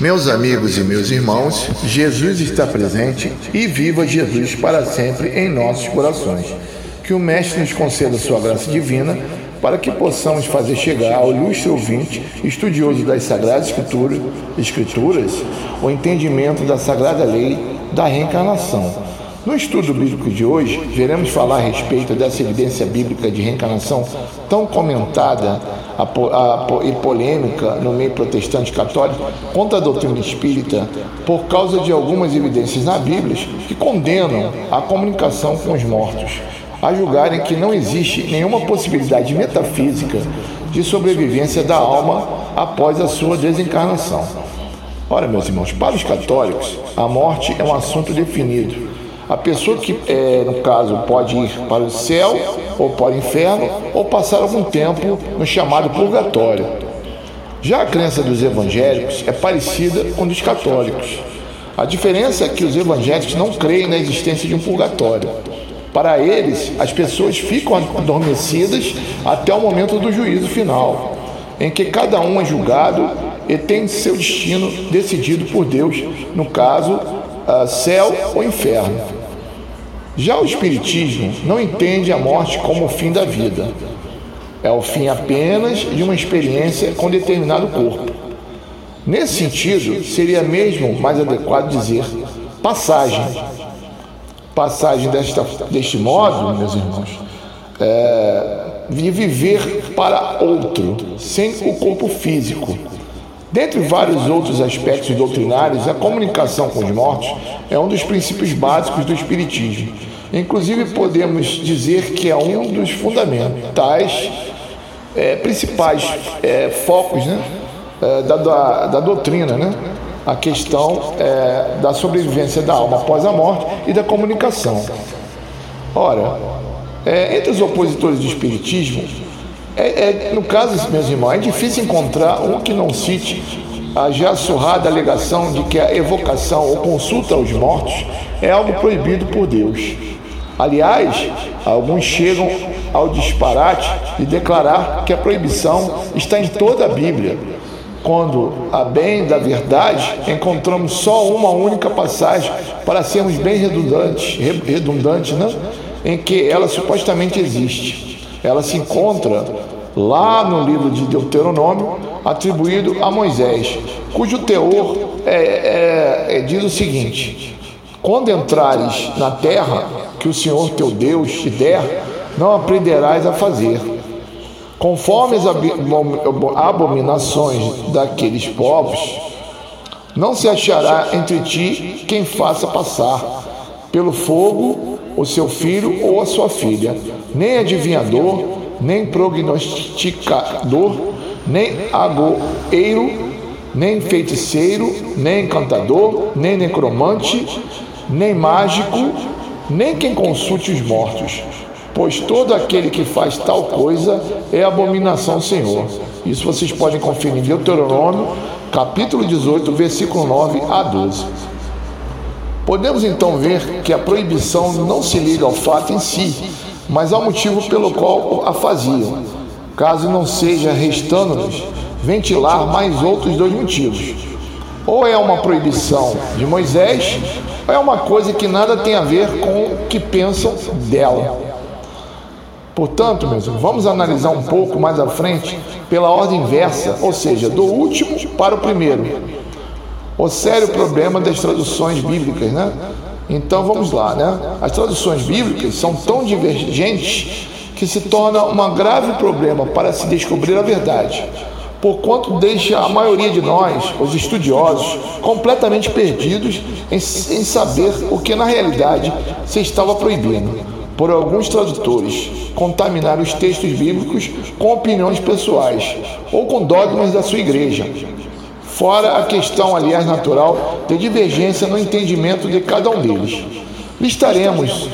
Meus amigos e meus irmãos, Jesus está presente e viva Jesus para sempre em nossos corações. Que o Mestre nos conceda sua graça divina para que possamos fazer chegar ao ilustre ouvinte, estudioso das Sagradas Escrituras, Escrituras o entendimento da Sagrada Lei da reencarnação. No estudo bíblico de hoje, veremos falar a respeito dessa evidência bíblica de reencarnação tão comentada e polêmica no meio protestante católico contra a doutrina espírita por causa de algumas evidências na Bíblia que condenam a comunicação com os mortos, a julgarem que não existe nenhuma possibilidade metafísica de sobrevivência da alma após a sua desencarnação. Ora, meus irmãos, para os católicos, a morte é um assunto definido a pessoa que, é, no caso, pode ir para o céu ou para o inferno ou passar algum tempo no chamado purgatório. Já a crença dos evangélicos é parecida com dos católicos. A diferença é que os evangélicos não creem na existência de um purgatório. Para eles, as pessoas ficam adormecidas até o momento do juízo final, em que cada um é julgado e tem seu destino decidido por Deus, no caso, uh, céu ou inferno. Já o Espiritismo não entende a morte como o fim da vida. É o fim apenas de uma experiência com determinado corpo. Nesse sentido, seria mesmo mais adequado dizer passagem. Passagem desta, deste modo, meus irmãos, é, de viver para outro, sem o corpo físico Dentre vários outros aspectos doutrinários, a comunicação com os mortos é um dos princípios básicos do Espiritismo. Inclusive, podemos dizer que é um dos fundamentais, é, principais é, focos né, é, da, da, da, doutrina, né? a questão é, da sobrevivência da alma após a morte e da comunicação. Ora, é, entre os opositores do Espiritismo, é, é, no caso, meus irmãos, é difícil encontrar um que não cite a já surrada alegação de que a evocação ou consulta aos mortos é algo proibido por Deus. Aliás, alguns chegam ao disparate de declarar que a proibição está em toda a Bíblia, quando, a bem da verdade, encontramos só uma única passagem para sermos bem redundantes, redundantes né? em que ela supostamente existe. Ela se encontra lá no livro de Deuteronômio, atribuído a Moisés, cujo teor é, é, é, diz o seguinte: Quando entrares na terra que o Senhor teu Deus te der, não aprenderás a fazer. Conforme as abominações daqueles povos, não se achará entre ti quem faça passar pelo fogo o seu filho ou a sua filha, nem adivinhador, nem prognosticador, nem agoeiro, nem feiticeiro, nem encantador, nem necromante, nem mágico, nem quem consulte os mortos, pois todo aquele que faz tal coisa é abominação ao Senhor. Isso vocês podem conferir em Deuteronômio, capítulo 18, versículo 9 a 12. Podemos então ver que a proibição não se liga ao fato em si, mas ao motivo pelo qual a faziam, caso não seja restando-nos ventilar mais outros dois motivos. Ou é uma proibição de Moisés, ou é uma coisa que nada tem a ver com o que pensam dela. Portanto, meus vamos analisar um pouco mais à frente pela ordem inversa, ou seja, do último para o primeiro o sério problema das traduções bíblicas, né? Então vamos lá, né? As traduções bíblicas são tão divergentes que se torna um grave problema para se descobrir a verdade, porquanto deixa a maioria de nós, os estudiosos, completamente perdidos em, em saber o que na realidade se estava proibindo. Por alguns tradutores contaminar os textos bíblicos com opiniões pessoais ou com dogmas da sua igreja, fora a questão, aliás, natural de divergência no entendimento de cada um deles. Listaremos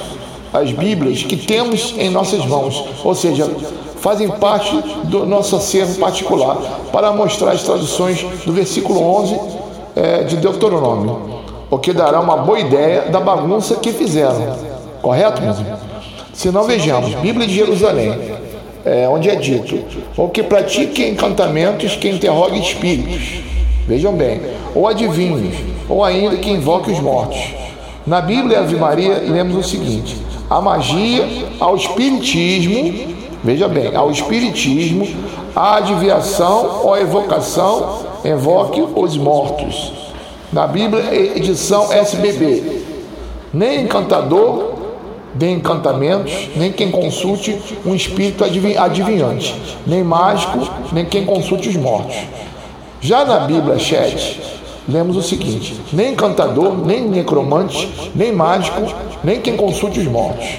as Bíblias que temos em nossas mãos, ou seja, fazem parte do nosso acervo particular, para mostrar as traduções do versículo 11 é, de Deuteronômio, o que dará uma boa ideia da bagunça que fizeram. Correto, meus irmãos? Se não vejamos, Bíblia de Jerusalém, é, onde é dito: o que pratique encantamentos, que interrogue espíritos vejam bem, ou adivinhos, ou ainda que invoque os mortos. Na Bíblia Ave Maria lemos o seguinte: a magia, ao espiritismo, veja bem, ao espiritismo, a adivinhação ou a evocação, invoque os mortos. Na Bíblia, edição SBB, nem encantador, nem encantamentos, nem quem consulte um espírito adivinhante, nem mágico, nem quem consulte os mortos. Já na Bíblia Chat, lemos o seguinte: nem encantador, nem necromante, nem mágico, nem quem consulte os mortos.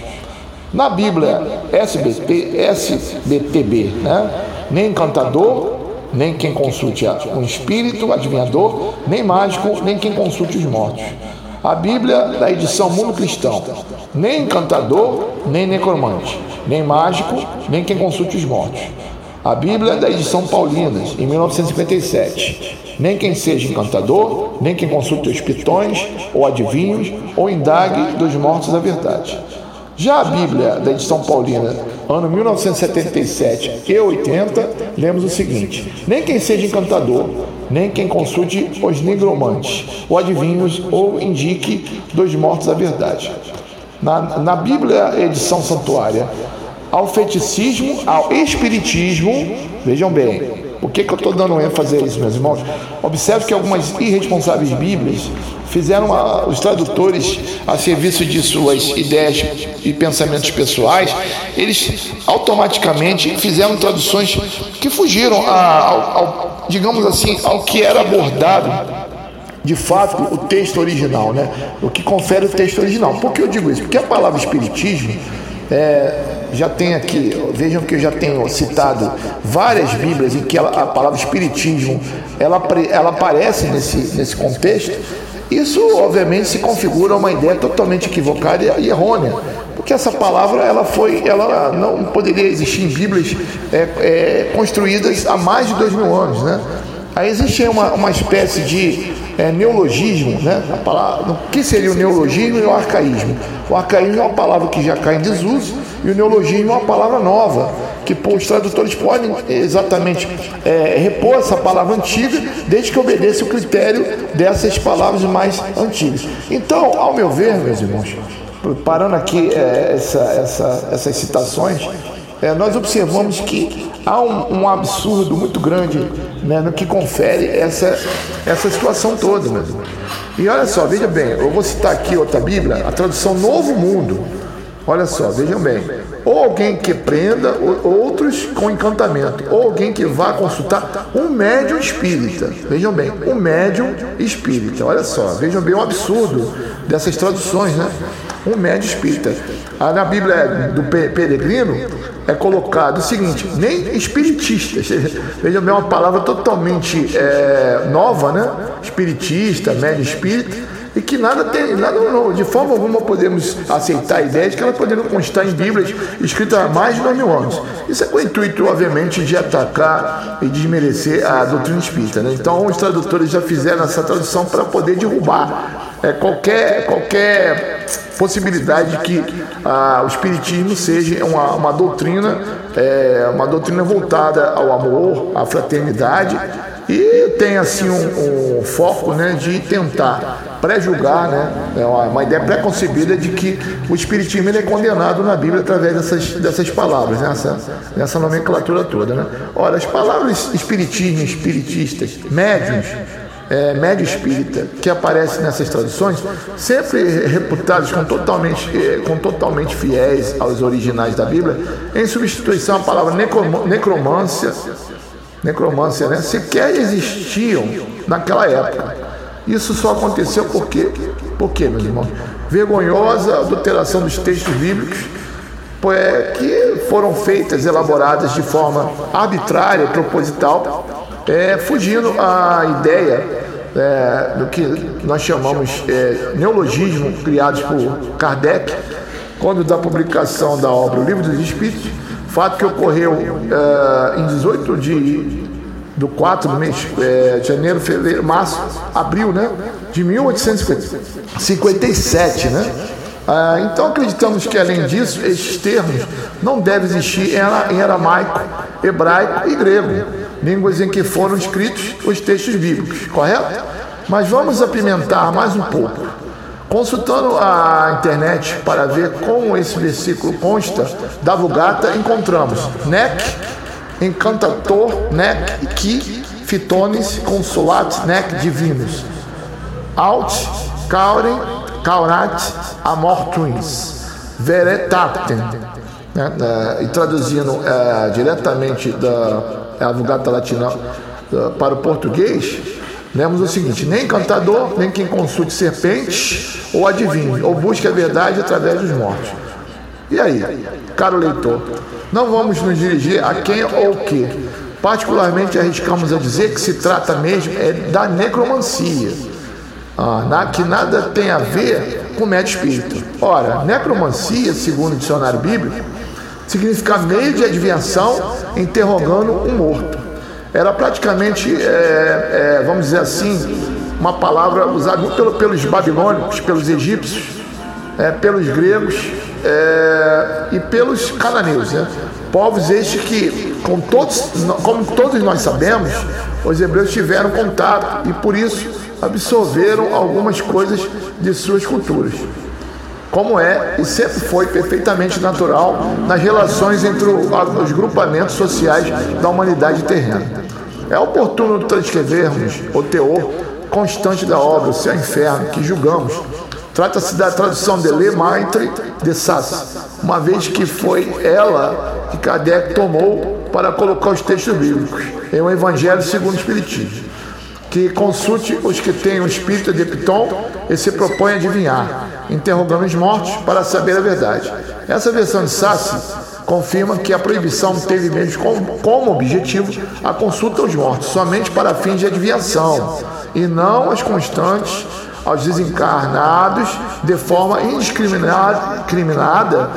Na Bíblia SBT, SBTB, né? nem encantador, nem quem consulte um espírito adivinhador, nem mágico, nem quem consulte os mortos. A Bíblia da edição Mundo Cristão, nem encantador, nem necromante, nem mágico, nem quem consulte os mortos. A Bíblia da edição Paulinas, em 1957, nem quem seja encantador, nem quem consulte os pitões ou adivinhos ou indague dos mortos a verdade. Já a Bíblia da edição Paulina, ano 1977 e 80, lemos o seguinte: Nem quem seja encantador, nem quem consulte os nigromantes, ou adivinhos, ou indique dos mortos a verdade. Na, na Bíblia, edição santuária, ao feticismo, ao espiritismo, vejam bem, por que, que eu estou dando ênfase a isso, meus irmãos? Observe que algumas irresponsáveis Bíblias fizeram a, os tradutores a serviço de suas ideias e pensamentos pessoais, eles automaticamente fizeram traduções que fugiram a, ao, ao, digamos assim, ao que era abordado de fato o texto original, né? O que confere o texto original. Por que eu digo isso? Porque a palavra espiritismo é, já tem aqui, vejam que eu já tenho citado várias Bíblias em que a palavra espiritismo ela, ela aparece nesse, nesse contexto. Isso, obviamente, se configura uma ideia totalmente equivocada e errônea, porque essa palavra ela foi, ela não poderia existir em Bíblias é, é, construídas há mais de dois mil anos, né? Aí existe uma, uma espécie de é, neologismo, né? A palavra, o que seria o neologismo e o arcaísmo? O arcaísmo é uma palavra que já cai em desuso e o neologismo é uma palavra nova, que pô, os tradutores podem exatamente é, repor essa palavra antiga, desde que obedeça o critério dessas palavras mais antigas. Então, ao meu ver, meus irmãos, parando aqui é, essa, essa, essas citações, é, nós observamos que há um, um absurdo muito grande né, no que confere essa, essa situação toda. Mesmo. E olha só, veja bem, eu vou citar aqui outra Bíblia, a tradução Novo Mundo. Olha só, vejam bem. Ou alguém que prenda outros com encantamento, ou alguém que vá consultar um médium espírita. Vejam bem, um médium espírita. Olha só, vejam bem o absurdo dessas traduções, né? Um médium espírita. Ah, na Bíblia do Peregrino, é colocado o seguinte: nem espiritistas, vejam bem, é uma palavra totalmente é, nova, né? Espiritista, médio espírita, e que nada tem, nada, não, de forma alguma podemos aceitar a ideia de que ela poderia constar em Bíblias escritas há mais de dois mil anos. Isso é com o intuito, obviamente, de atacar e desmerecer a doutrina espírita. Né? Então, os tradutores já fizeram essa tradução para poder derrubar é, qualquer, qualquer possibilidade de que ah, o espiritismo seja uma, uma doutrina, é, uma doutrina voltada ao amor, à fraternidade e tem assim um, um foco né, de tentar pré-julgar, né, é uma, ideia pré-concebida de que o espiritismo é condenado na Bíblia através dessas, dessas palavras, nessa, nessa nomenclatura toda. Né? Ora, as palavras espiritismo, espiritistas, médiums, é, médio espírita que aparece nessas traduções, sempre reputados com totalmente, é, com totalmente fiéis aos originais da Bíblia, em substituição à palavra necromância, necromância, né, sequer existiam naquela época. Isso só aconteceu por quê? Por quê, meus irmãos? Vergonhosa adulteração dos textos bíblicos, é, que foram feitas, elaboradas de forma arbitrária, proposital, é, fugindo à ideia é, do que nós chamamos é, neologismo criados por Kardec, quando da publicação da obra O Livro dos Espíritos, fato que ocorreu é, em 18 de do 4 do mês é, janeiro, fevereiro, março, abril, né, de 1857, né? Ah, então acreditamos que além disso, esses termos não devem existir em aramaico, hebraico e grego línguas em que foram escritos os textos bíblicos, correto? Mas vamos apimentar mais um pouco. Consultando a internet para ver como esse versículo consta da Vulgata, encontramos Nec, Encantator, Nec, Ki, Fitones, Consulat, Nec, Divinos, Alt, Cauren, Caurat, Amortuins, Veretaten. Né? É, e traduzindo é, diretamente da é, Vulgata Latina é, para o português, lemos o seguinte: nem encantador, nem quem consulte serpentes ou adivinhe, ou busque a verdade através dos mortos. E aí, caro leitor, não vamos nos dirigir a quem ou o que. Particularmente arriscamos a dizer que se trata mesmo é da necromancia, ah, que nada tem a ver com médio espírito. Ora, necromancia, segundo o dicionário bíblico, significa meio de adivinhação interrogando um morto. Era praticamente, é, é, vamos dizer assim, uma palavra usada muito pelo, pelos babilônicos, pelos egípcios, é, pelos gregos é, e pelos cananeus. Né? Povos estes que, com todos, como todos nós sabemos, os hebreus tiveram contato e por isso absorveram algumas coisas de suas culturas. Como é e sempre foi perfeitamente natural nas relações entre os grupamentos sociais da humanidade terrena. É oportuno transcrevermos o teor constante da obra, o Céu Inferno, que julgamos. Trata-se da tradução de Le Maitre de Sass, uma vez que foi ela que Kardec tomou para colocar os textos bíblicos em um Evangelho segundo o Espiritismo. Que consulte os que têm o espírito de Piton e se propõe a adivinhar, interrogando os mortos para saber a verdade. Essa versão de Sassi confirma que a proibição teve mesmo como, como objetivo a consulta aos mortos, somente para fins de adivinhação e não as constantes aos desencarnados de forma indiscriminada,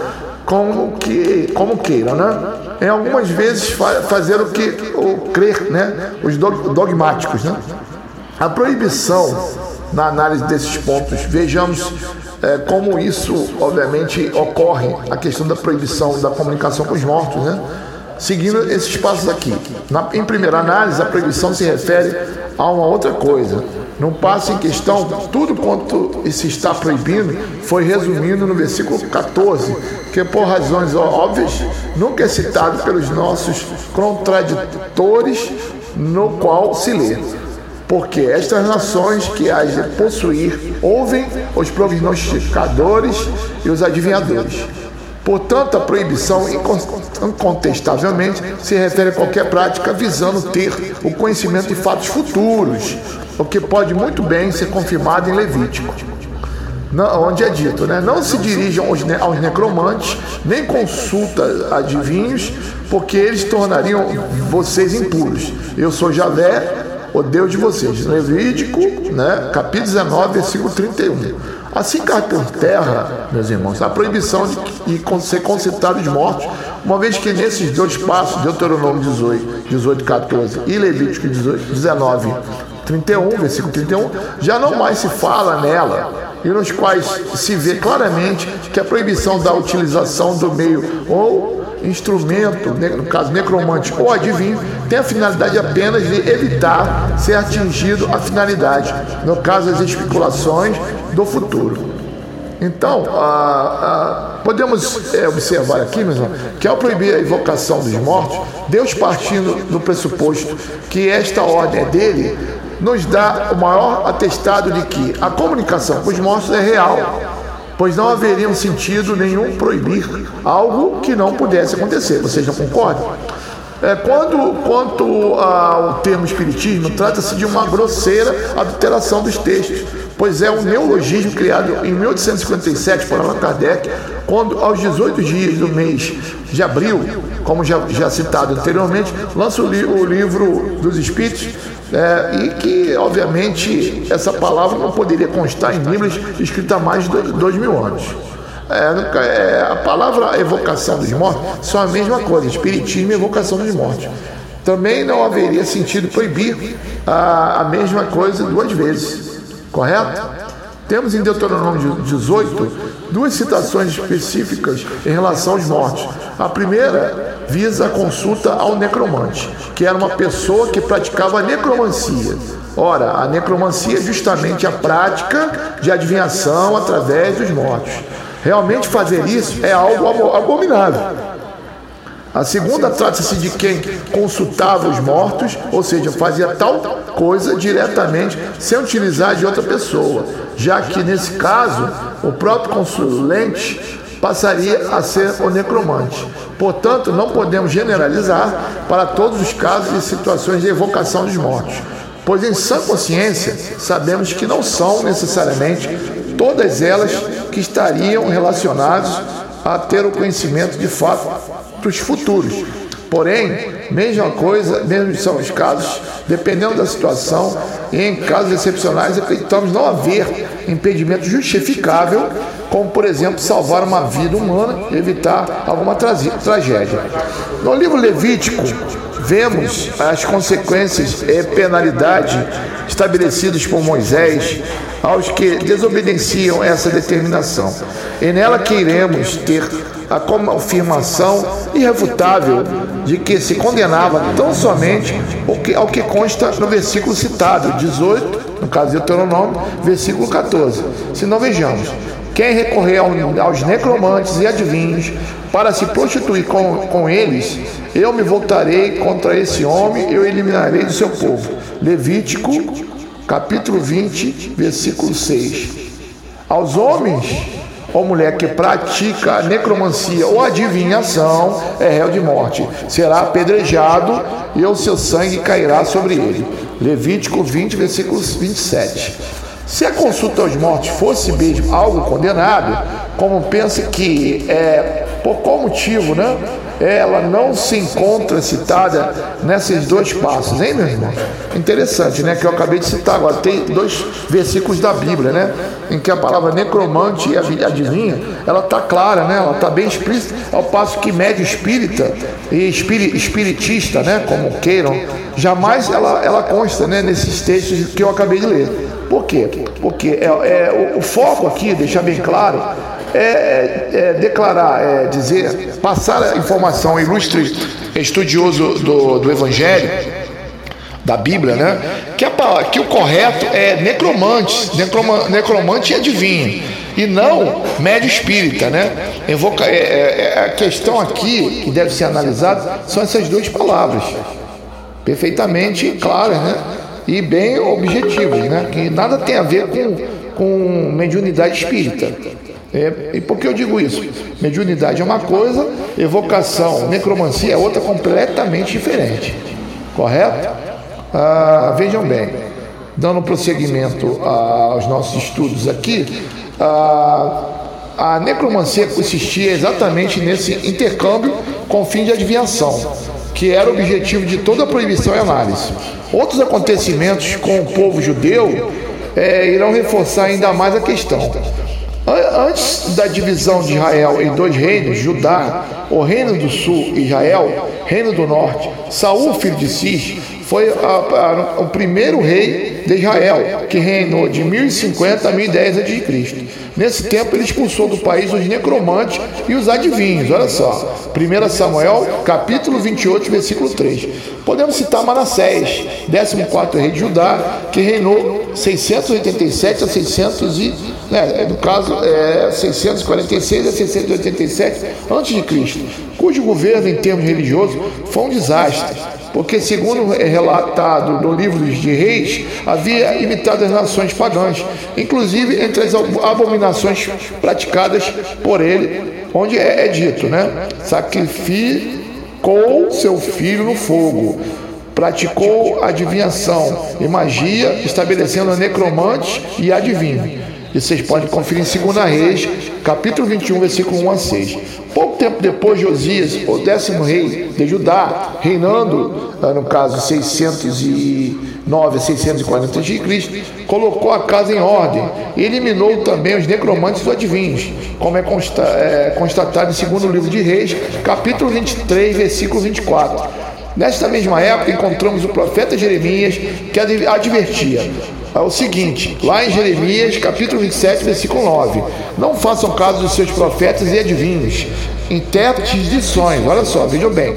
como, que, como queiram, né? Em algumas vezes fazer o que o crer, né? Os dogmáticos, né? A proibição na análise desses pontos, vejamos é, como isso, obviamente, ocorre, a questão da proibição da comunicação com os mortos, né? Seguindo esses passos aqui. Na, em primeira análise, a proibição se refere a uma outra coisa. No passo em questão, tudo quanto se está proibindo foi resumido no versículo 14, que por razões óbvias nunca é citado pelos nossos contraditores, no qual se lê. Porque estas nações que há de possuir ouvem os prognosticadores e os adivinhadores Portanto, a proibição incontestavelmente se refere a qualquer prática visando ter o conhecimento de fatos futuros, o que pode muito bem ser confirmado em Levítico. onde é dito, né? Não se dirijam aos, necromantes, nem consulta adivinhos, porque eles tornariam vocês impuros. Eu sou Javé, o Deus de vocês. Levítico, né? capítulo 19, versículo 31. Assim cai por terra, meus irmãos, a proibição de, ser concitado os mortos, uma vez que nesses dois passos, Deuteronômio 18, 18 14 e Levítico 18, 19, 31, versículo 31, já não mais se fala nela, e nos quais se vê claramente que a proibição da utilização do meio ou instrumento, no caso necromante ou adivinho, tem a finalidade apenas de evitar ser atingido a finalidade, no caso as especulações do futuro. Então, podemos é, observar aqui, meu irmão, que ao proibir a invocação dos mortos, Deus partindo do pressuposto que esta ordem é dele, nos dá o maior atestado de que a comunicação com os mortos é real pois não haveria um sentido nenhum proibir algo que não pudesse acontecer. Vocês não concordam? É, quando, quanto ao termo espiritismo, trata-se de uma grosseira adulteração dos textos, pois é um neologismo criado em 1857 por Allan Kardec, quando aos 18 dias do mês de abril, como já, já citado anteriormente, lança o, li, o livro dos Espíritos, é, e que, obviamente, essa palavra não poderia constar em livros escritos há mais de dois mil anos. É, é, a palavra evocação dos mortos são a mesma coisa, espiritismo e evocação dos mortos. Também não haveria sentido proibir a, a mesma coisa duas vezes, correto? Temos em Deuteronômio 18 duas citações específicas em relação aos mortos. A primeira visa a consulta ao necromante, que era uma pessoa que praticava necromancia. Ora, a necromancia é justamente a prática de adivinhação através dos mortos. Realmente fazer isso é algo abominável. A segunda trata-se de quem consultava os mortos, ou seja, fazia tal coisa diretamente sem utilizar de outra pessoa, já que nesse caso o próprio consulente passaria a ser o necromante. Portanto, não podemos generalizar para todos os casos e situações de evocação dos mortos, pois em sã consciência sabemos que não são necessariamente todas elas que estariam relacionadas a ter o conhecimento de fato para os futuros. Porém, mesma coisa, mesmo são os casos, dependendo da situação, em casos excepcionais, acreditamos não haver impedimento justificável, como por exemplo salvar uma vida humana evitar alguma tragédia. No livro Levítico, vemos as consequências e penalidade estabelecidas por Moisés aos que desobedeciam essa determinação. E nela queremos ter a confirmação irrefutável de que se condenava tão somente ao que consta no versículo citado, 18, no caso de Deuteronômio, versículo 14. Se não vejamos, quem recorrer aos necromantes e adivinhos para se prostituir com, com eles, eu me voltarei contra esse homem e o eliminarei do seu povo. Levítico, capítulo 20, versículo 6. Aos homens ou mulher que pratica necromancia ou adivinhação é réu de morte. Será apedrejado e o seu sangue cairá sobre ele. Levítico 20, versículo 27. Se a consulta aos mortos fosse mesmo algo condenado, como pensa que é por qual motivo, né? ela não se encontra citada nesses dois passos, hein, meu irmão? Interessante, né? Que eu acabei de citar agora. Tem dois versículos da Bíblia, né? Em que a palavra necromante e adivinha, ela tá clara, né? Ela tá bem explícita, ao passo que médio espírita e espiritista, né? Como queiram, jamais ela, ela consta, né? Nesses textos que eu acabei de ler. Por quê? Porque é, é o, o foco aqui, deixar bem claro, é, é, é, declarar, é dizer, passar a informação ilustre estudioso do, do Evangelho, da Bíblia, né? Que, a, que o correto é necromante, necroma, necromante e adivinho, e não médio espírita, né? Evoca, é, é, é, a questão aqui que deve ser analisada são essas duas palavras, perfeitamente claras, né? E bem objetivas, né? Que nada tem a ver com, com mediunidade espírita. É, e por que eu digo isso? Mediunidade é uma coisa, evocação, necromancia é outra completamente diferente. Correto? Ah, vejam bem, dando prosseguimento aos nossos estudos aqui, ah, a necromancia consistia exatamente nesse intercâmbio com fim de adivinhação, que era o objetivo de toda a proibição e análise. Outros acontecimentos com o povo judeu é, irão reforçar ainda mais a questão. Antes da divisão de Israel em dois reinos, Judá, o reino do sul, Israel, reino do norte, Saul, filho de Cis, foi a, a, o primeiro rei de Israel, que reinou de 1050 a 1010 a.C. Nesse tempo, ele expulsou do país os necromantes e os adivinhos. Olha só, 1 Samuel, capítulo 28, versículo 3. Podemos citar Manassés, 14 rei de Judá, que reinou 687 a 600 e, né, no caso, é, 646 a 687 a.C., cujo governo em termos religiosos foi um desastre porque, segundo é relatado no livro de Reis, havia imitado as nações pagãs, inclusive entre as abominações praticadas por ele, onde é, é dito, né? Sacrificou seu filho no fogo, praticou adivinhação e magia, estabelecendo necromantes e adivinhos. E vocês podem conferir em 2 Reis, capítulo 21, versículo 1 a 6. Pouco tempo depois, Josias, o décimo rei de Judá, reinando, ah, no caso 609 a 640 a.C., colocou a casa em ordem e eliminou também os necromantes e adivinhos, como é, consta, é constatado em 2 livro de Reis, capítulo 23, versículo 24. Nesta mesma época, encontramos o profeta Jeremias que advertia: é o seguinte, lá em Jeremias, capítulo 27, versículo 9: Não façam caso dos seus profetas e adivinhos, intérpretes de sonhos. Olha só, vejam bem.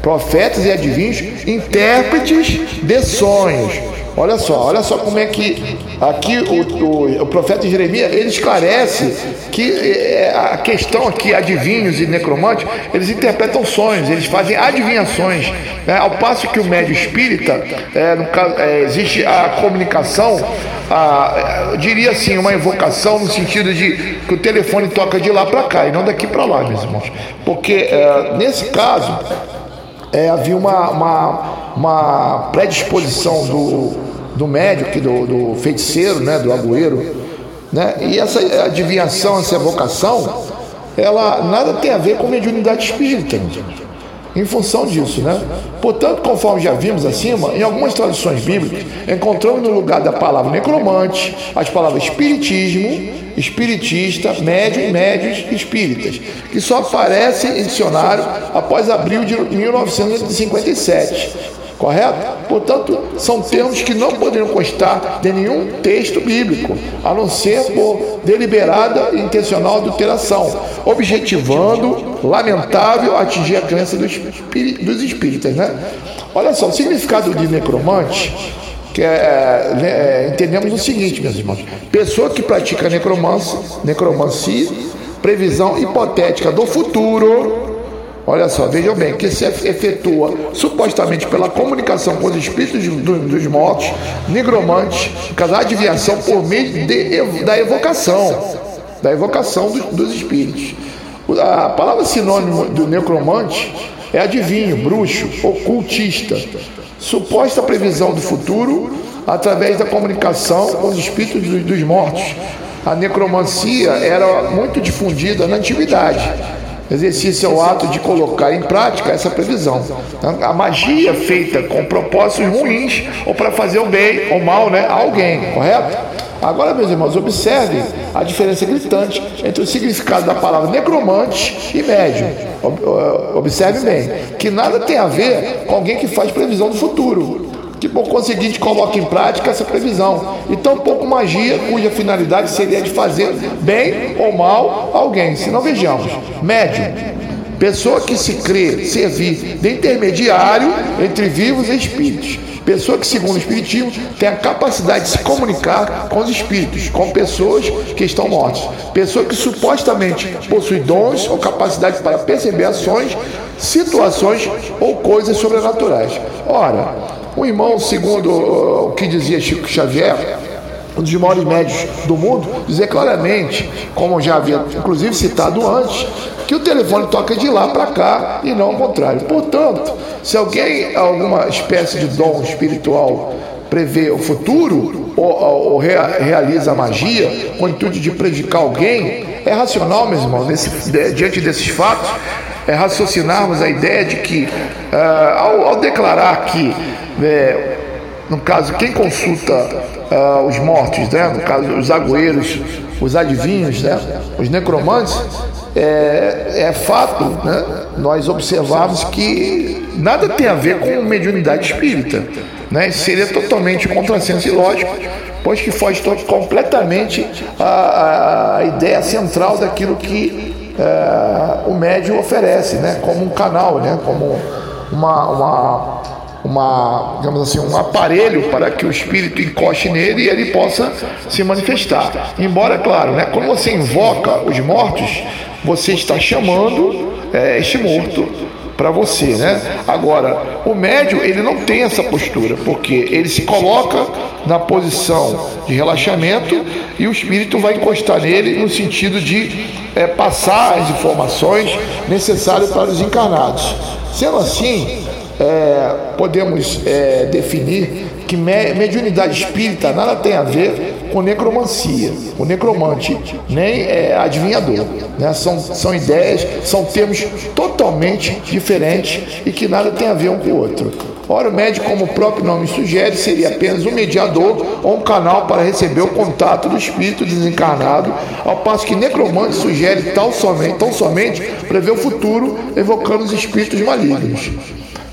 Profetas e adivinhos, intérpretes de sonhos. Olha só, olha só como é que aqui o, o, o profeta Jeremias ele esclarece que é, a questão aqui, adivinhos e necromantes, eles interpretam sonhos, eles fazem adivinhações. Né? Ao passo que o médio espírita, é, no caso, é, existe a comunicação, a, eu diria assim, uma evocação no sentido de que o telefone toca de lá para cá e não daqui para lá, meus irmãos. Porque é, nesse caso é, havia uma, uma, uma, predisposição do, do médico, do, do feiticeiro, né, do agüeiro, né? E essa adivinhação, essa evocação, ela nada tem a ver com mediunidade espírita. Em função disso, né? Portanto, conforme já vimos acima, em algumas traduções bíblicas, encontramos no lugar da palavra necromante as palavras espiritismo, espiritista, médium, médios espíritas, que só aparecem em dicionário após abril de 1957 correto? Portanto, são termos que não poderiam constar de nenhum texto bíblico, a não ser por deliberada e intencional adulteração, objetivando, lamentável, atingir a crença dos, dos espíritas, né? Olha só, o significado de necromante que é, né, é, entendemos o seguinte, meus irmãos: pessoa que pratica necromancia, necromancia, previsão hipotética do futuro, Olha só, vejam bem, que se efetua supostamente pela comunicação com os espíritos dos mortos, nigromantes, caso adivinhação por meio de, da evocação, da evocação dos, dos espíritos. A palavra sinônimo do necromante é adivinho, bruxo, ocultista, suposta previsão do futuro através da comunicação com os espíritos dos mortos. A necromancia era muito difundida na antiguidade Exercício é o ato de colocar em prática essa previsão. A magia feita com propósitos ruins ou para fazer o bem ou mal né, a alguém, correto? Agora, meus irmãos, observem a diferença gritante entre o significado da palavra necromante e médium. Observem bem, que nada tem a ver com alguém que faz previsão do futuro que por conseguinte coloca em prática essa previsão. E tampouco magia cuja finalidade seria de fazer bem ou mal alguém. Se não vejamos, médium, pessoa que se crê servir de intermediário entre vivos e espíritos. Pessoa que, segundo o Espiritismo, tem a capacidade de se comunicar com os espíritos, com pessoas que estão mortas. Pessoa que supostamente possui dons ou capacidade para perceber ações, situações ou coisas sobrenaturais. Ora, o irmão, segundo uh, o que dizia Chico Xavier, um dos maiores médios do mundo, dizia claramente, como já havia inclusive citado antes, que o telefone toca de lá para cá e não ao contrário. Portanto, se alguém, alguma espécie de dom espiritual, prevê o futuro ou, ou, ou realiza magia com o intuito de prejudicar alguém, é racional, meus irmãos, nesse, diante desses fatos, é raciocinarmos a ideia de que, uh, ao, ao declarar que é, no caso, quem consulta uh, os mortos, né? no caso, os agüeiros, os adivinhos, né? os necromantes, é, é fato né? nós observarmos que nada tem a ver com mediunidade espírita. Né? Seria totalmente contrassenso e lógico, pois que foge completamente a, a, ideia central daquilo que é, o médium oferece, né? como um canal, né? como uma, uma uma, digamos assim, um aparelho para que o espírito encoste nele e ele possa se manifestar. Embora, claro, né, quando você invoca os mortos, você está chamando é, este morto para você, né? Agora, o médium ele não tem essa postura, porque ele se coloca na posição de relaxamento e o espírito vai encostar nele no sentido de é, passar as informações necessárias para os encarnados. Sendo assim, é, podemos é, definir que mediunidade espírita nada tem a ver com necromancia, o necromante, nem é, adivinhador. Né? São, são ideias, são termos totalmente diferentes e que nada tem a ver um com o outro. Ora, o médico, como o próprio nome sugere, seria apenas um mediador ou um canal para receber o contato do espírito desencarnado, ao passo que necromante sugere tal somente, tão somente prever o futuro, evocando os espíritos malignos.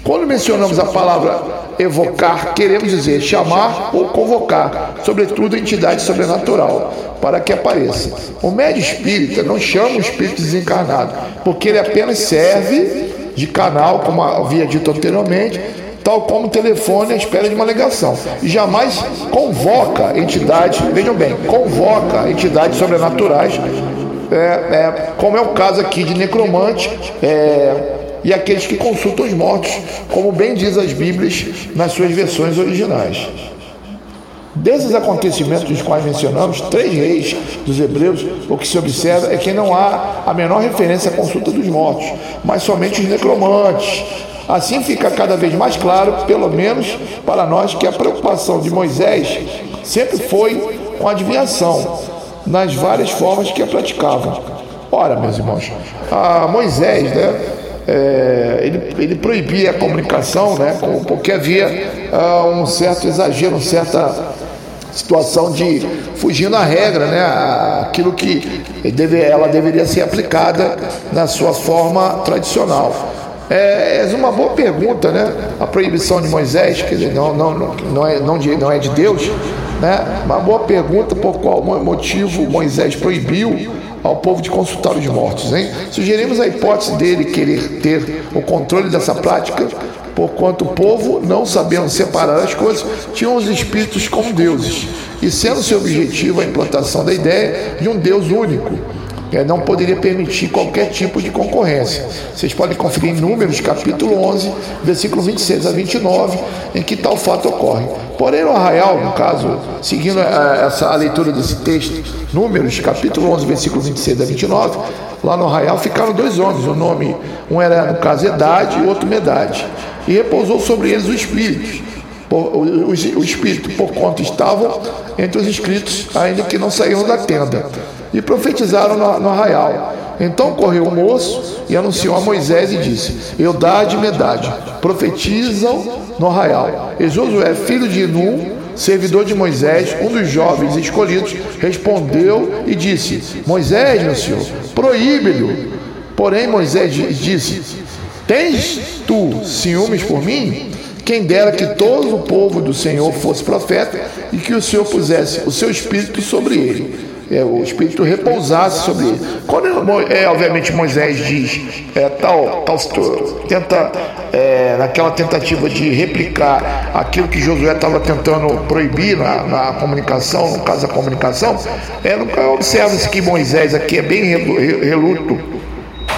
Quando mencionamos a palavra evocar, queremos dizer chamar ou convocar, sobretudo a entidade sobrenatural, para que apareça. O médio espírita não chama o espírito desencarnado, porque ele apenas serve de canal, como havia dito anteriormente, tal como o telefone à espera de uma ligação. E jamais convoca entidades, vejam bem, convoca entidades sobrenaturais, é, é, como é o caso aqui de necromante é, e aqueles que consultam os mortos, como bem diz as Bíblias nas suas versões originais. Desses acontecimentos dos quais mencionamos, três reis dos hebreus, o que se observa é que não há a menor referência à consulta dos mortos, mas somente os necromantes. Assim fica cada vez mais claro, pelo menos para nós, que a preocupação de Moisés sempre foi com a adivinhação, nas várias formas que a praticavam. Ora, meus irmãos, Moisés, né, é, ele, ele, proibia a comunicação, né, porque havia uh, um certo exagero, uma certa situação de fugir da regra, né? aquilo que deve, ela deveria ser aplicada na sua forma tradicional. É, é uma boa pergunta, né? A proibição de Moisés, que não, não, não, é, não, de, não é de Deus, né? Uma boa pergunta por qual motivo Moisés proibiu ao povo de consultar os mortos, hein? Sugerimos a hipótese dele querer ter o controle dessa prática porquanto o povo, não sabendo separar as coisas, tinham os espíritos como deuses, e sendo seu objetivo a implantação da ideia de um Deus único, é, não poderia permitir qualquer tipo de concorrência. Vocês podem conferir em Números, capítulo 11, versículo 26 a 29, em que tal fato ocorre. Porém, no arraial, no caso, seguindo a, essa, a leitura desse texto, Números, capítulo 11, versículo 26 a 29, lá no arraial ficaram dois homens, o nome, um era, no caso, Edade e o outro Medade e repousou sobre eles o Espírito. O, Espírito, por quanto estavam entre os inscritos, ainda que não saíram da tenda, e profetizaram no, no arraial. Então correu o moço e anunciou a Moisés e disse: Eudade e Medade, profetizam no arraial. E Josué, filho de Num, servidor de Moisés, um dos jovens escolhidos, respondeu e disse: Moisés, meu senhor, proíbe-lhe. Porém, Moisés disse: Tens tu ciúmes por mim? Quem dera que todo o povo do Senhor fosse profeta e que o Senhor pusesse o seu espírito sobre ele. É, o espírito repousasse sobre ele. Quando é, obviamente Moisés diz é, tal, tal tenta é, naquela tentativa de replicar aquilo que Josué estava tentando proibir na, na, comunicação, no caso da comunicação, é, observa-se que Moisés aqui é bem reluto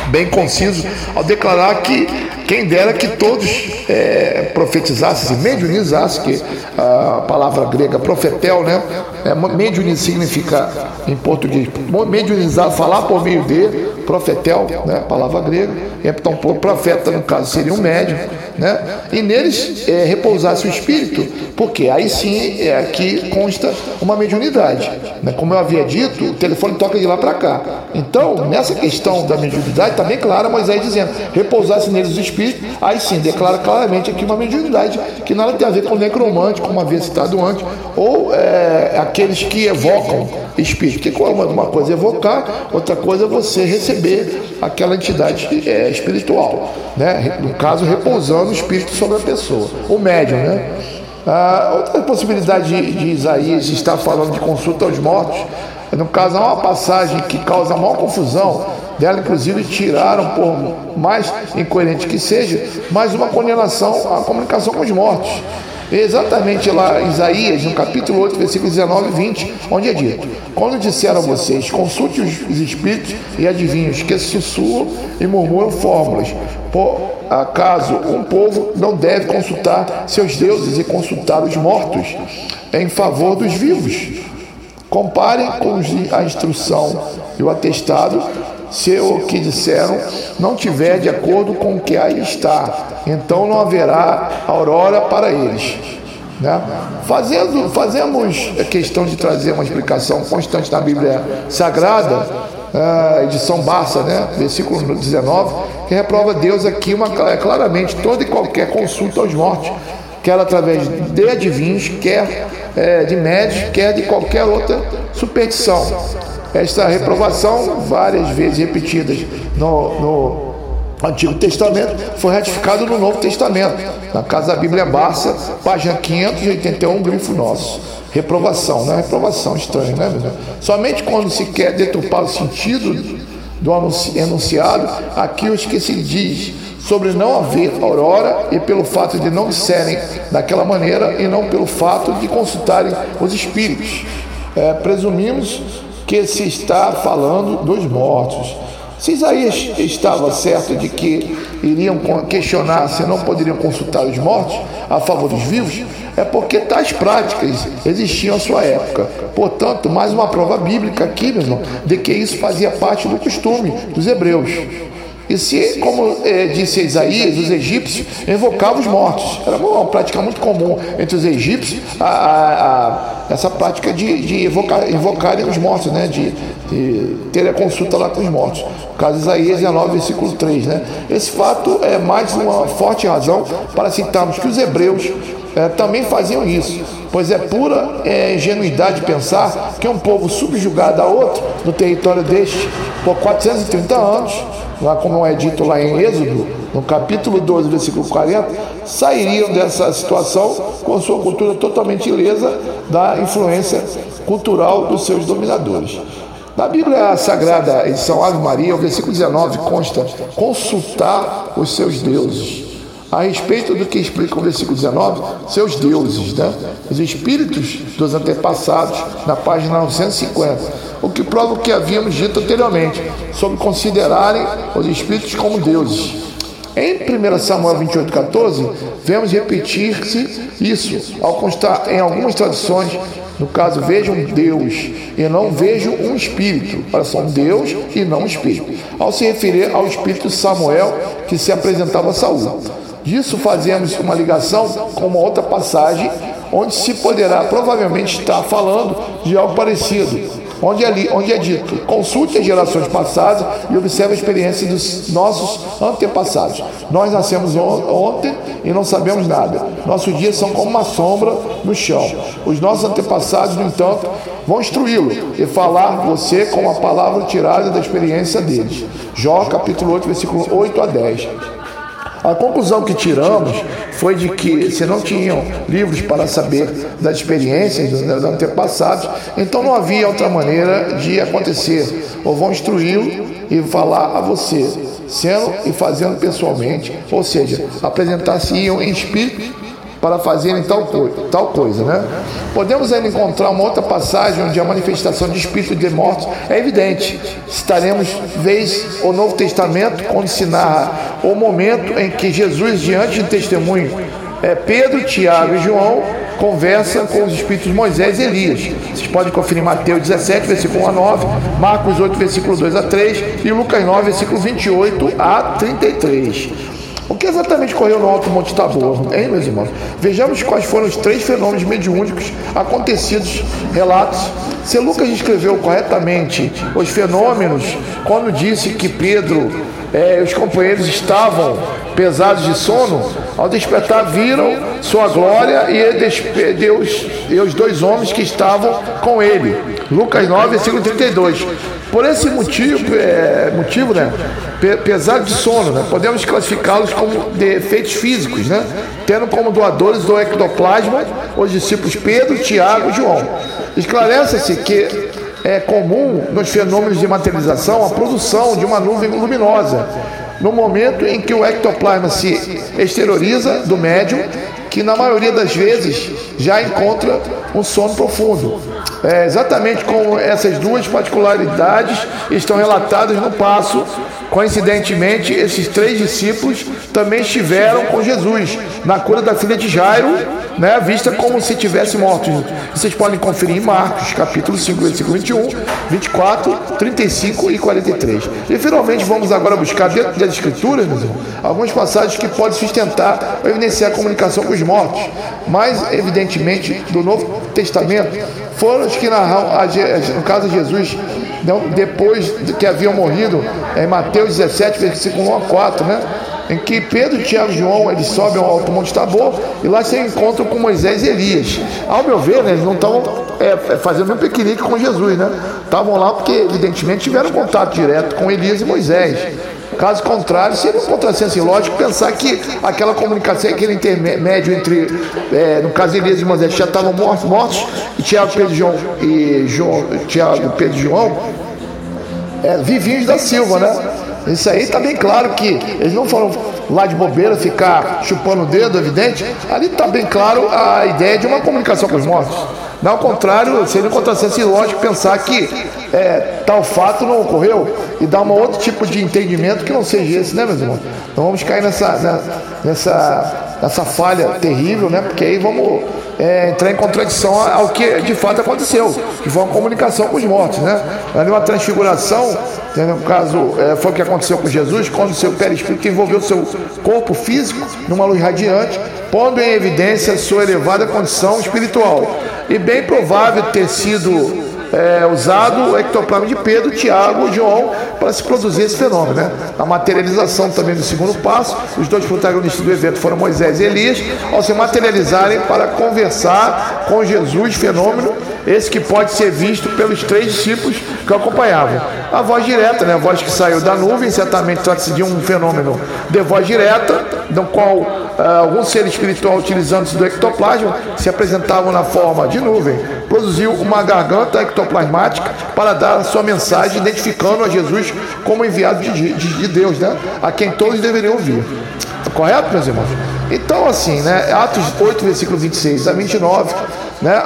bem conciso ao declarar que quem dera que todos é, profetizassem, mediunizassem, que a palavra grega profetel, né? É, mediunizar significa, em português, mediunizar, falar por meio de, profetel, né? palavra grega, então profeta no caso seria um médium, né? e neles é, repousasse o espírito, porque aí sim é, aqui consta uma mediunidade. Né? Como eu havia dito, o telefone toca de lá para cá. Então, nessa questão da mediunidade, está bem clara Moisés dizendo, repousasse neles o espírito, aí sim, declara claramente aqui uma mediunidade que nada tem a ver com necromante, como havia citado antes, ou é, aqueles que evocam espírito. Que uma coisa é evocar, outra coisa é você receber aquela entidade é, espiritual, né? No caso, repousando o espírito sobre a pessoa, o médium, né? Ah, outra possibilidade de, de Isaías estar falando de consulta aos mortos, no caso, há uma passagem que causa maior confusão, dela inclusive tiraram, por mais incoerente que seja, mais uma condenação à comunicação com os mortos. Exatamente lá, Isaías, no capítulo 8, versículos 19 e 20, onde é dito: Quando disseram a vocês, consulte os espíritos e adivinhos que sussurram e murmuram fórmulas, por acaso um povo não deve consultar seus deuses e consultar os mortos em favor dos vivos? Comparem com a instrução e o atestado se o que disseram não tiver de acordo com o que aí está, então não haverá aurora para eles. Né? Fazendo, fazemos a questão de trazer uma explicação constante na Bíblia Sagrada, uh, edição Barça, né? versículo 19, que reprova Deus aqui uma, claramente toda e qualquer consulta aos mortos, quer através de adivinhos, quer é, de médios, quer de qualquer outra superstição esta reprovação, várias vezes repetidas no, no, Antigo Testamento foi ratificado no Novo Testamento. Na Casa da Bíblia Barça, página 581, grifo nosso. Reprovação, não é reprovação, estranho, né, Somente quando se quer deturpar o sentido do enunciado, aqui os que se diz sobre não haver aurora e pelo fato de não disserem daquela maneira e não pelo fato de consultarem os espíritos. É, presumimos que se está falando dos mortos. Se Isaías estava certo de que iriam questionar se não poderiam consultar os mortos a favor dos vivos, é porque tais práticas existiam à sua época. Portanto, mais uma prova bíblica aqui, meu irmão, de que isso fazia parte do costume dos hebreus. E se, como é, disse Isaías, os egípcios invocavam os mortos. Era uma prática muito comum entre os egípcios a, a, a, essa prática de, de evocar, invocarem os mortos, né? de, de ter a consulta lá com os mortos. No caso de Isaías 19, versículo 3. Né? Esse fato é mais uma forte razão para citarmos que os hebreus é, também faziam isso, pois é pura é, ingenuidade pensar que um povo subjugado a outro no território deste por 430 anos, lá como é dito lá em Êxodo, no capítulo 12, versículo 40, sairiam dessa situação com sua cultura totalmente ilesa da influência cultural dos seus dominadores. Na Bíblia Sagrada, em São Ave Maria, o versículo 19 consta consultar os seus deuses a respeito do que explica o versículo 19, seus deuses, né? os espíritos dos antepassados, na página 950, o que prova o que havíamos dito anteriormente, sobre considerarem os espíritos como deuses. Em 1 Samuel 28, 14, vemos repetir-se isso, ao constar em algumas traduções, no caso, vejam Deus e não vejam um espírito. Olha só, um Deus e não um espírito. Ao se referir ao espírito Samuel que se apresentava a Saul. Disso fazemos uma ligação com uma outra passagem, onde se poderá provavelmente estar falando de algo parecido, onde, ali, onde é dito: consulte as gerações passadas e observe a experiência dos nossos antepassados. Nós nascemos ontem e não sabemos nada. Nossos dias são como uma sombra no chão. Os nossos antepassados, no entanto, vão instruí-lo e falar você com a palavra tirada da experiência deles. Jó capítulo 8, versículo 8 a 10. A conclusão que tiramos foi de que, se não tinham livros para saber das experiências dos antepassados, então não havia outra maneira de acontecer. Ou vão instruí-lo e falar a você, sendo e fazendo pessoalmente, ou seja, apresentar-se-iam em espírito para fazerem tal, tal coisa, né? Podemos ainda encontrar uma outra passagem onde a manifestação de espírito de mortos é evidente. Estaremos, vez o Novo Testamento, quando se narra o momento em que Jesus, diante de testemunho, é, Pedro, Tiago e João conversa com os espíritos de Moisés e Elias. Vocês podem conferir Mateus 17, versículo 1 a 9, Marcos 8, versículo 2 a 3 e Lucas 9, versículo 28 a 33. O que exatamente ocorreu no Alto Monte Tabor, hein, meus irmãos? Vejamos quais foram os três fenômenos mediúnicos acontecidos, relatos. Se Lucas descreveu corretamente os fenômenos quando disse que Pedro é, e os companheiros estavam pesados de sono, ao despertar viram sua glória e Deus e os dois homens que estavam com ele. Lucas 9, versículo 32. Por esse motivo, é, motivo né, pesado de sono, né, podemos classificá-los como defeitos físicos, né, tendo como doadores do ectoplasma os discípulos Pedro, Tiago e João. Esclarece-se que é comum nos fenômenos de materialização a produção de uma nuvem luminosa. No momento em que o ectoplasma se exterioriza do médium, que na maioria das vezes já encontra um sono profundo. É, exatamente como essas duas particularidades estão relatadas no passo. Coincidentemente, esses três discípulos também estiveram com Jesus na cura da filha de Jairo, né, vista como se tivesse morto. Vocês podem conferir em Marcos, capítulo 5, versículo 21, 24, 35 e 43. E finalmente vamos agora buscar dentro das Escrituras, meus irmãos, algumas passagens que podem sustentar ou evidenciar a comunicação com os mortos. Mas, evidentemente, do Novo Testamento, foram os que narram, no caso de Jesus, depois que haviam morrido, em Mateus 17, versículo 1 a 4, né? em que Pedro, Tiago e João eles sobem ao alto monte Tabor e lá se encontram com Moisés e Elias. Ao meu ver, né, eles não estavam é, é, fazendo um piquenique com Jesus, né? Estavam lá porque, evidentemente, tiveram contato direto com Elias e Moisés. Caso contrário, seria um contrassenso ilógico pensar que aquela comunicação, aquele intermédio entre, é, no caso Elias e Moisés, já estavam mortos, mortos, e Tiago, Pedro João e João, Tiago, Pedro João, é, vivinhos da Silva, né? Isso aí está bem claro que eles não foram lá de bobeira ficar chupando o dedo, evidente. Ali está bem claro a ideia de uma comunicação com os mortos. Não, ao contrário, seria um contrassenso ilógico pensar que é, tal fato não ocorreu e dar um outro tipo de entendimento que não seja esse, né, meus irmãos? Então vamos cair nessa, né, nessa, nessa falha terrível, né? Porque aí vamos é, entrar em contradição ao que de fato aconteceu, que foi uma comunicação com os mortos, né? Ali uma transfiguração, né, no caso, é, foi o que aconteceu com Jesus, quando o seu perispírito envolveu o seu corpo físico numa luz radiante, pondo em evidência sua elevada condição espiritual. E bem provável ter sido é, usado o ectoplasma de Pedro, Tiago e João para se produzir esse fenômeno. Né? A materialização também do segundo passo, os dois protagonistas do evento foram Moisés e Elias, ao se materializarem para conversar com Jesus, fenômeno esse que pode ser visto pelos três discípulos que o acompanhavam. A voz direta, né? a voz que saiu da nuvem, certamente trata-se de um fenômeno de voz direta, no qual uh, algum ser espiritual, utilizando-se do ectoplasma, se apresentavam na forma de nuvem, produziu uma garganta ectoplasmática para dar a sua mensagem, identificando a Jesus como enviado de, de, de Deus, né? a quem todos deveriam ouvir. Correto, meus irmãos? Então, assim, né? Atos 8, versículo 26 a 29 né,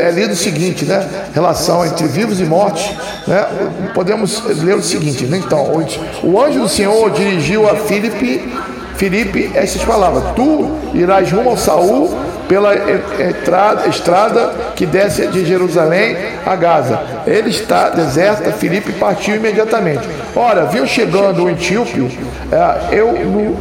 é lido o seguinte, né, relação entre vivos e mortos, né, podemos ler o seguinte, né, então, o anjo do Senhor dirigiu a Filipe, Filipe estas palavras, tu irás rumo ao Saul pela entrada, estrada que desce de Jerusalém a Gaza. Ele está deserta, Filipe partiu imediatamente. Ora, viu chegando o etíope, é, eu,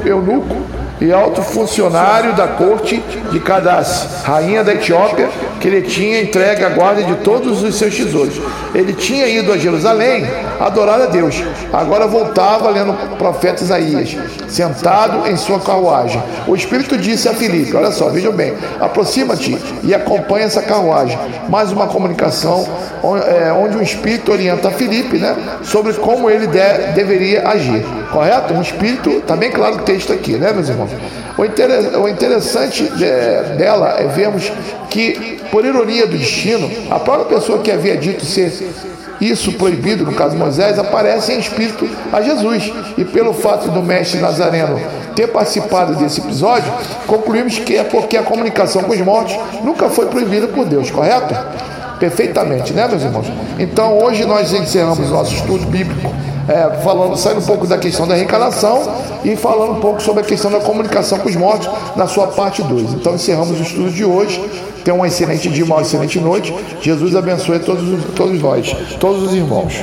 eunuco, e alto funcionário da corte de Cadace, rainha da Etiópia, que ele tinha entregue a guarda de todos os seus tesouros. Ele tinha ido a Jerusalém adorar a Deus. Agora voltava lendo o profeta Isaías, sentado em sua carruagem. O Espírito disse a Filipe: Olha só, vejam bem, aproxima-te e acompanha essa carruagem. Mais uma comunicação é, onde o Espírito orienta a Filipe né, sobre como ele de, deveria agir. Correto? Um Espírito, está bem claro o texto aqui, né, meus O, interessante dela é vermos que, por ironia do destino, a própria pessoa que havia dito ser isso proibido, no caso de Moisés, aparece em espírito a Jesus. E pelo fato do mestre Nazareno ter participado desse episódio, concluímos que é porque a comunicação com os mortos nunca foi proibida por Deus, correto? Perfeitamente, né, meus irmãos? Então, hoje nós encerramos nosso estudo bíblico é, falando, saindo um pouco da questão da reencarnação e falando um pouco sobre a questão da comunicação com os mortos na sua parte 2. Então encerramos o estudo de hoje. Tenha um excelente dia, uma excelente noite. Jesus abençoe todos, todos nós, todos os irmãos.